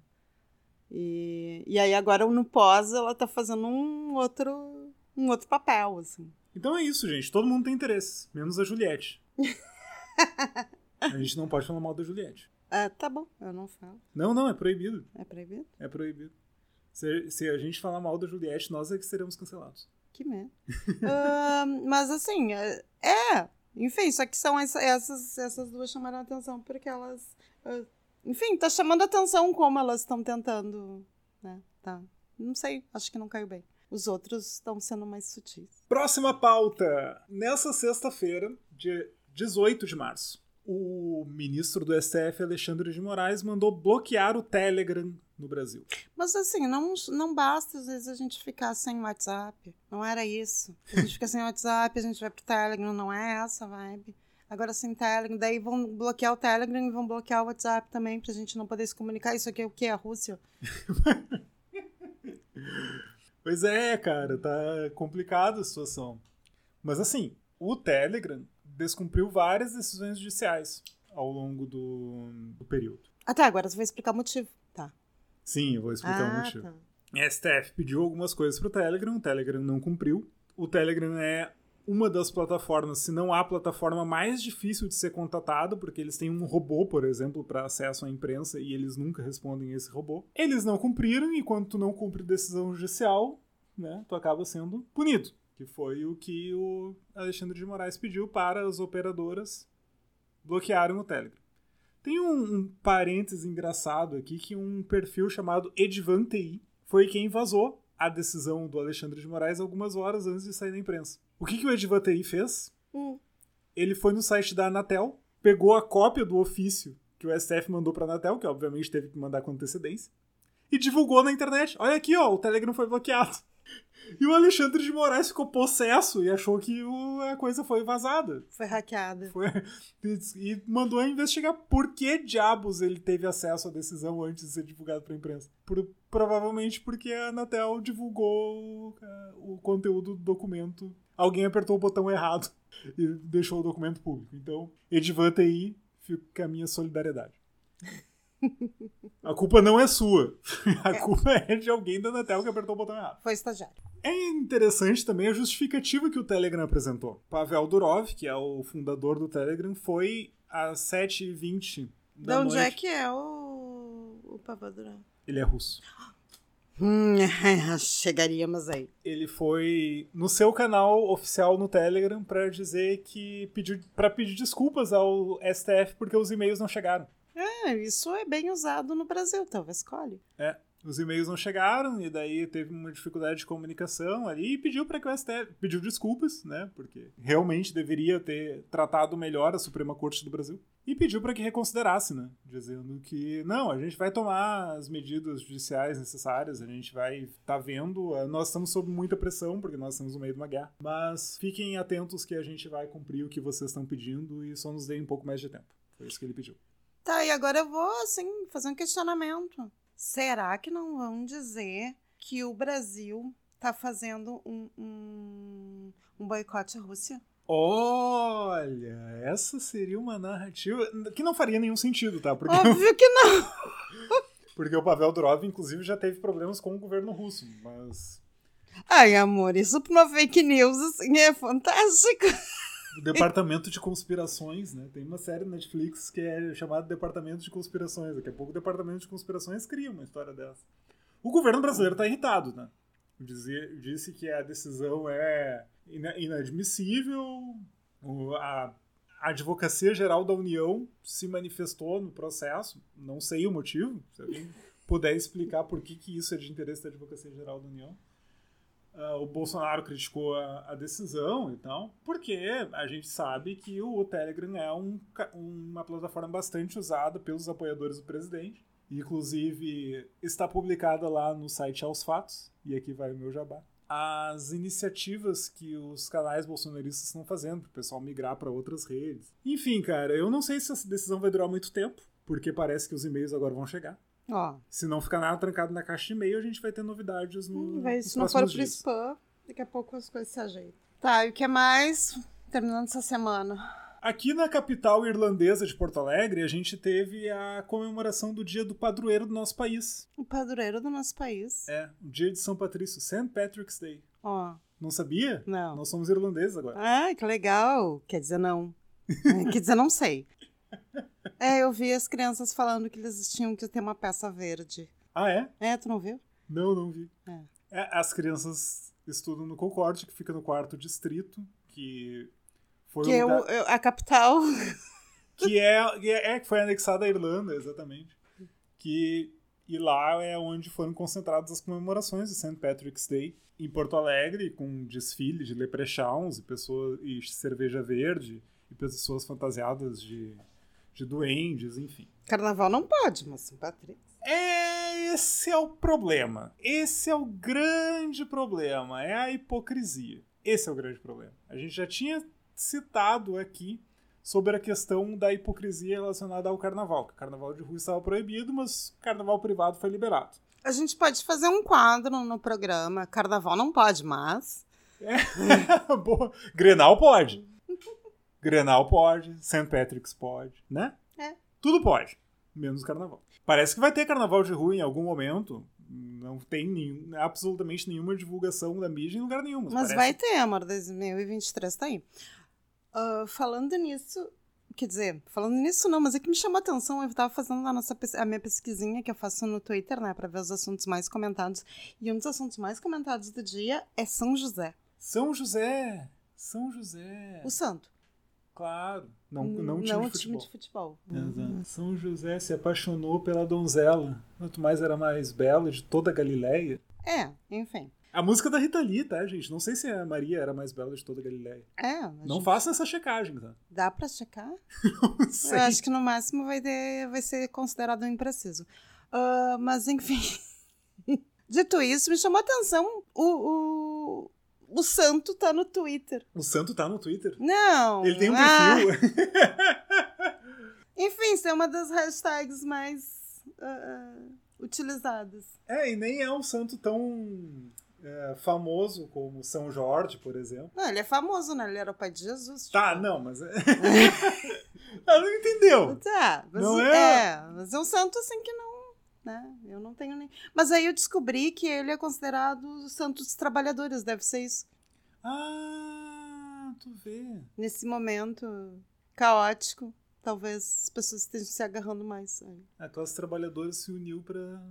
E, e aí agora no pós ela tá fazendo um outro um outro papel, assim. Então é isso, gente. Todo mundo tem interesse, menos a Juliette. <laughs> a gente não pode falar mal da Juliette. Ah, tá bom, eu não falo. Não, não, é proibido. É proibido? É proibido. Se, se a gente falar mal da Juliette, nós é que seremos cancelados. Que merda. <laughs> uh, mas assim, é, é. Enfim, só que são essa, essas, essas duas chamaram atenção porque elas. Uh, enfim, tá chamando atenção como elas estão tentando. Né? Tá. Não sei, acho que não caiu bem. Os outros estão sendo mais sutis. Próxima pauta. Nessa sexta-feira, dia 18 de março, o ministro do STF, Alexandre de Moraes, mandou bloquear o Telegram no Brasil. Mas assim, não, não basta às vezes a gente ficar sem WhatsApp. Não era isso. A gente fica sem WhatsApp, a gente vai pro Telegram, não é essa vibe. Agora sem Telegram, daí vão bloquear o Telegram e vão bloquear o WhatsApp também pra gente não poder se comunicar. Isso aqui é o que? A Rússia? <laughs> pois é, cara, tá complicada a situação. Mas assim, o Telegram descumpriu várias decisões judiciais ao longo do, do período. Até agora você vai explicar o motivo, tá? Sim, eu vou explicar ah, o motivo. Tá. A STF pediu algumas coisas para o Telegram, o Telegram não cumpriu. O Telegram é uma das plataformas, se não a plataforma mais difícil de ser contatado, porque eles têm um robô, por exemplo, para acesso à imprensa e eles nunca respondem esse robô. Eles não cumpriram e quando tu não cumpre decisão judicial, né, tu acaba sendo punido que foi o que o Alexandre de Moraes pediu para as operadoras bloquearem o Telegram. Tem um, um parênteses engraçado aqui que um perfil chamado EdvanTI foi quem vazou a decisão do Alexandre de Moraes algumas horas antes de sair da imprensa. O que, que o EdvanTI fez? Hum. Ele foi no site da Anatel, pegou a cópia do ofício que o STF mandou para a Anatel, que obviamente teve que mandar com antecedência, e divulgou na internet. Olha aqui, ó, o Telegram foi bloqueado. E o Alexandre de Moraes ficou possesso e achou que o, a coisa foi vazada. Foi hackeada. Foi, e mandou investigar por que diabos ele teve acesso à decisão antes de ser divulgado para a imprensa. Por, provavelmente porque a Anatel divulgou o, o conteúdo do documento. Alguém apertou o botão errado <laughs> e deixou o documento público. Então, Edvan TI, fica a minha solidariedade. <laughs> A culpa não é sua. <laughs> A é. culpa é de alguém da Anatel que apertou o botão errado. Foi estagiário. É interessante também a justificativa que o Telegram apresentou. Pavel Durov, que é o fundador do Telegram, foi às 7h20 da De onde noite. é que é o, o Pavel Durov? Ele é russo. Hum, <laughs> chegaríamos aí. Ele foi no seu canal oficial no Telegram para dizer que pediu para pedir desculpas ao STF porque os e-mails não chegaram. É, isso é bem usado no Brasil, talvez escolhe. É. os e-mails não chegaram e daí teve uma dificuldade de comunicação ali e pediu para que o STF pediu desculpas, né? Porque realmente deveria ter tratado melhor a Suprema Corte do Brasil e pediu para que reconsiderasse, né? Dizendo que não, a gente vai tomar as medidas judiciais necessárias, a gente vai estar tá vendo, nós estamos sob muita pressão porque nós estamos no meio de uma guerra, mas fiquem atentos que a gente vai cumprir o que vocês estão pedindo e só nos deem um pouco mais de tempo. Foi isso que ele pediu. Tá, e agora eu vou assim fazer um questionamento. Será que não vão dizer que o Brasil está fazendo um, um, um boicote à Rússia? Olha, essa seria uma narrativa que não faria nenhum sentido, tá? Porque Óbvio que não! <laughs> Porque o Pavel Durov, inclusive, já teve problemas com o governo russo, mas... Ai, amor, isso pra uma fake news, assim, é fantástico. O Departamento de Conspirações, né? Tem uma série na Netflix que é chamada Departamento de Conspirações. Daqui a pouco o Departamento de Conspirações cria uma história dessa. O governo brasileiro tá irritado, né? Dizia, disse que a decisão é inadmissível. A, a Advocacia Geral da União se manifestou no processo. Não sei o motivo. Se alguém puder explicar por que, que isso é de interesse da Advocacia Geral da União. Uh, o Bolsonaro criticou a, a, decisão e tal, porque a gente sabe que o Telegram é um, uma plataforma bastante usada pelos apoiadores do presidente. Inclusive, está publicada lá no site Aos Fatos, e aqui vai o meu jabá as iniciativas que os canais bolsonaristas estão fazendo para o pessoal migrar para outras redes. Enfim, cara, eu não sei se essa decisão vai durar muito tempo, porque parece que os e-mails agora vão chegar. Ó. Se não ficar nada trancado na caixa de e-mail, a gente vai ter novidades no. Hum, vai, se não for pro spam, daqui a pouco as coisas se ajeitam. Tá, e o que mais? Terminando essa semana. Aqui na capital irlandesa de Porto Alegre, a gente teve a comemoração do dia do padroeiro do nosso país. O padroeiro do nosso país? É, o dia de São Patrício, St. Patrick's Day. Ó. Oh. Não sabia? Não. Nós somos irlandeses agora. Ah, que legal. Quer dizer, não. <laughs> Quer dizer, não sei. É, eu vi as crianças falando que eles tinham que ter uma peça verde. Ah, é? É, tu não viu? Não, não vi. É. É, as crianças estudam no Concorde, que fica no quarto distrito, que foi que é lugar... é a capital. <laughs> Que é, que é, é, foi anexada à Irlanda, exatamente. Que, e lá é onde foram concentradas as comemorações de St. Patrick's Day. Em Porto Alegre, com desfile de leprechauns e, pessoas, e cerveja verde, e pessoas fantasiadas de, de duendes, enfim. Carnaval não pode, mas St. Patrick's. É, esse é o problema. Esse é o grande problema. É a hipocrisia. Esse é o grande problema. A gente já tinha citado aqui sobre a questão da hipocrisia relacionada ao carnaval. Que o carnaval de rua estava proibido, mas o carnaval privado foi liberado. A gente pode fazer um quadro no programa. Carnaval não pode, mas. É. <laughs> Boa. Grenal pode. Grenal pode. St. Patrick's pode, né? É. Tudo pode, menos carnaval. Parece que vai ter carnaval de rua em algum momento. Não tem nenhum, absolutamente nenhuma divulgação da mídia em lugar nenhum. Mas, mas parece... vai ter, amor. 2023 tá aí. Uh, falando nisso, quer dizer, falando nisso não, mas é que me chamou a atenção, eu estava fazendo a, nossa, a minha pesquisinha que eu faço no Twitter, né, para ver os assuntos mais comentados, e um dos assuntos mais comentados do dia é São José. São José! São José! O santo. Claro, não, não, time, não de time de futebol. Exato. São José se apaixonou pela donzela, quanto mais era mais bela de toda a Galileia. É, enfim. A música da Rita Lee, tá, gente? Não sei se a Maria era a mais bela de toda a Galileia. É. Não gente... faça essa checagem, tá? Dá pra checar? <laughs> não sei. Eu acho que no máximo vai, ter, vai ser considerado um impreciso. Uh, mas, enfim. <laughs> Dito isso, me chamou a atenção o, o, o Santo tá no Twitter. O Santo tá no Twitter? Não. Ele tem um ah. perfil. <laughs> Enfim, isso é uma das hashtags mais uh, utilizadas. É, e nem é um santo tão é, famoso como São Jorge, por exemplo. Não, ele é famoso, né? Ele era o pai de Jesus. Tá, tipo. não, mas. É... <laughs> <laughs> Ela não entendeu. Tá, mas não é... é. Mas é um santo assim que não. Né? Eu não tenho nem. Mas aí eu descobri que ele é considerado o santo dos trabalhadores, deve ser isso. Ah, tu vê. Nesse momento caótico, talvez as pessoas estejam se agarrando mais. A classe trabalhadora se uniu para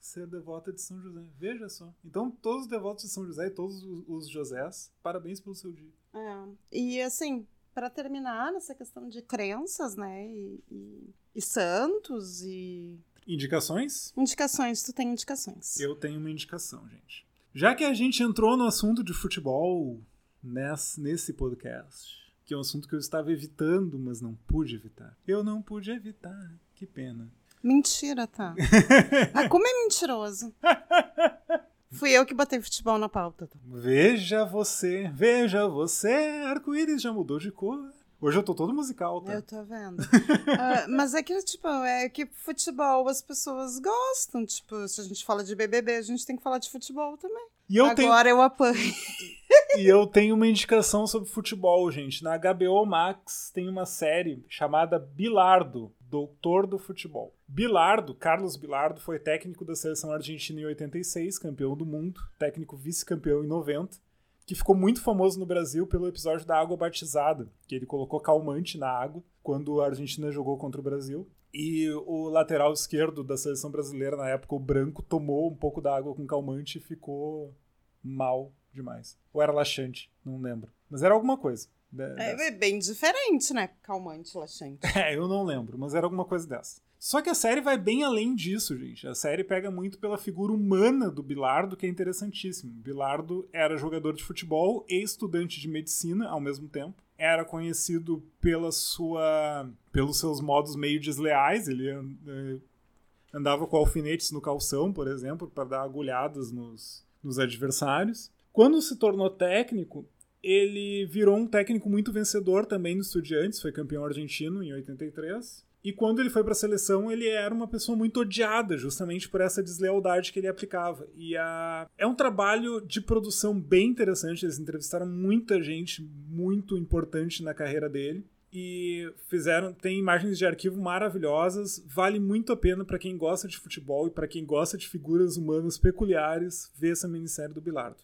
ser devota de São José. Veja só. Então, todos os devotos de São José e todos os Josés, parabéns pelo seu dia. É. E assim, para terminar nessa questão de crenças, né, e, e, e santos, e Indicações? Indicações, tu tem indicações. Eu tenho uma indicação, gente. Já que a gente entrou no assunto de futebol nesse, podcast, que é um assunto que eu estava evitando, mas não pude evitar. Eu não pude evitar. Que pena. Mentira, tá. ah, como é mentiroso. Fui eu que botei futebol na pauta. Tá? Veja você, veja você, arco-íris já mudou de cor. Hoje eu tô todo musical, tá? Eu tô vendo. uh, mas é que, tipo, é que futebol as pessoas gostam. Tipo, se a gente fala de BBB, a gente tem que falar de futebol também. E eu Agora tenho... eu apanho. e eu tenho uma indicação sobre futebol, gente. Na HBO Max tem uma série chamada Bilardo, Doutor do Futebol. Bilardo, Carlos Bilardo, foi técnico da seleção argentina em 86, campeão do mundo, técnico vice-campeão em 90 que ficou muito famoso no Brasil pelo episódio da água batizada, que ele colocou calmante na água quando a Argentina jogou contra o Brasil. E o lateral esquerdo da seleção brasileira na época, o branco, tomou um pouco da água com calmante e ficou mal demais. Ou era laxante, não lembro. Mas era alguma coisa. É, é bem diferente, né? Calmante, laxante. <laughs> É, eu não lembro, mas era alguma coisa dessa. Só que a série vai bem além disso, gente. A série pega muito pela figura humana do Bilardo, que é interessantíssimo. Bilardo era jogador de futebol e estudante de medicina ao mesmo tempo. Era conhecido pela sua, pelos seus modos meio desleais. Ele eh, andava com alfinetes no calção, por exemplo, para dar agulhadas nos, nos adversários. Quando se tornou técnico, ele virou um técnico muito vencedor também no Estudiantes, foi campeão argentino em 83 e quando ele foi para a seleção, ele era uma pessoa muito odiada, justamente por essa deslealdade que ele aplicava. E a... é um trabalho de produção bem interessante. Eles entrevistaram muita gente muito importante na carreira dele e fizeram tem imagens de arquivo maravilhosas vale muito a pena para quem gosta de futebol e para quem gosta de figuras humanas peculiares ver essa minissérie do Bilardo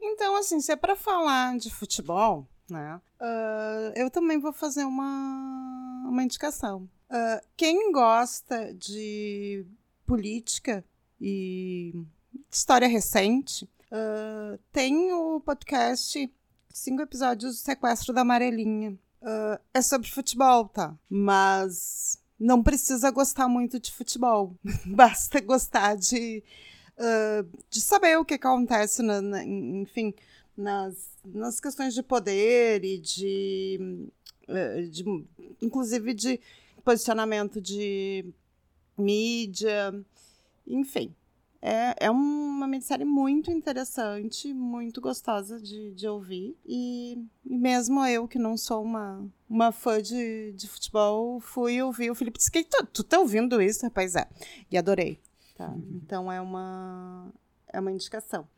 então assim se é para falar de futebol né uh, eu também vou fazer uma uma indicação Uh, quem gosta de política e história recente, uh, tem o podcast Cinco Episódios do Sequestro da Amarelinha. É sobre futebol, tá? Mas não precisa gostar muito de futebol. <laughs> Basta gostar de, de saber o que acontece, na, na, enfim, nas, nas questões de poder e de, de inclusive de posicionamento de mídia, enfim. É, é uma minissérie muito interessante, muito gostosa de, de ouvir. E, e, mesmo eu, que não sou uma, uma fã de, de futebol, fui ouvir o Felipe disse que tu, tu tá ouvindo isso, rapaz? É. E adorei. Tá? Uhum. Então é uma, é uma indicação.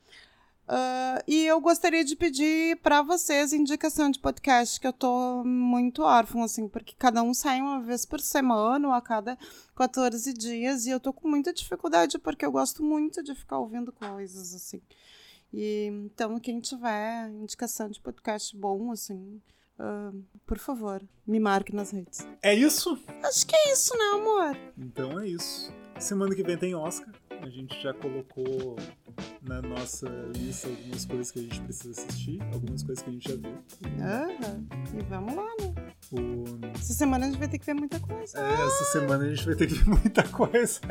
Uh, e eu gostaria de pedir para vocês indicação de podcast, que eu tô muito órfão, assim, porque cada um sai uma vez por semana ou a cada 14 dias, e eu tô com muita dificuldade, porque eu gosto muito de ficar ouvindo coisas, assim. E, então, quem tiver indicação de podcast bom, assim, uh, por favor, me marque nas redes. É isso? Acho que é isso, né, amor? Então é isso. Semana que vem tem Oscar. A gente já colocou na nossa lista algumas coisas que a gente precisa assistir, algumas coisas que a gente já viu. Aham, e vamos lá, né? O... Essa semana a gente vai ter que ver muita coisa. É, essa semana a gente vai ter que ver muita coisa. <laughs>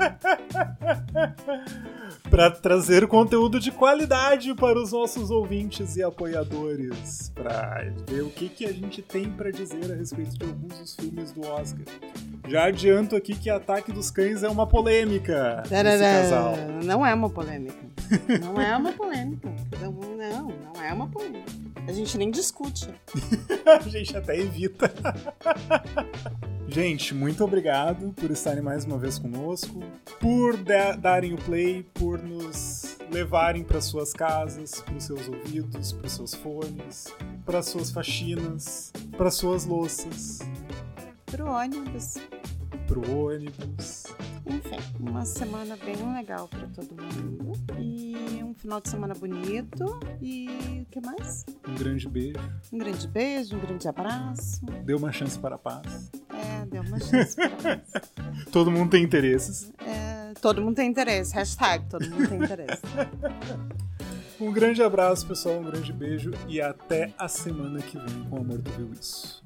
para trazer conteúdo de qualidade para os nossos ouvintes e apoiadores. Para ver o que, que a gente tem para dizer a respeito de alguns dos filmes do Oscar. Já adianto aqui que Ataque dos Cães é uma polêmica. casal. Não é uma polêmica. Não é uma polêmica. Não, não, não é uma polêmica. A gente nem discute. <laughs> a gente até evita. <laughs> gente, muito obrigado por estarem mais uma vez conosco, por darem o play, por nos levarem para suas casas, para os seus ouvidos, para os seus fones, para suas faxinas, para suas louças. Pro ônibus. Pro ônibus. Enfim, uma semana bem legal para todo mundo. E um final de semana bonito. E o que mais? Um grande beijo. Um grande beijo, um grande abraço. Deu uma chance para a paz. É, deu uma chance para a paz. <laughs> todo mundo tem interesses. É, todo mundo tem interesse. Hashtag todo mundo tem interesse. <laughs> um grande abraço, pessoal. Um grande beijo. E até a semana que vem com o Amor do Viu Isso.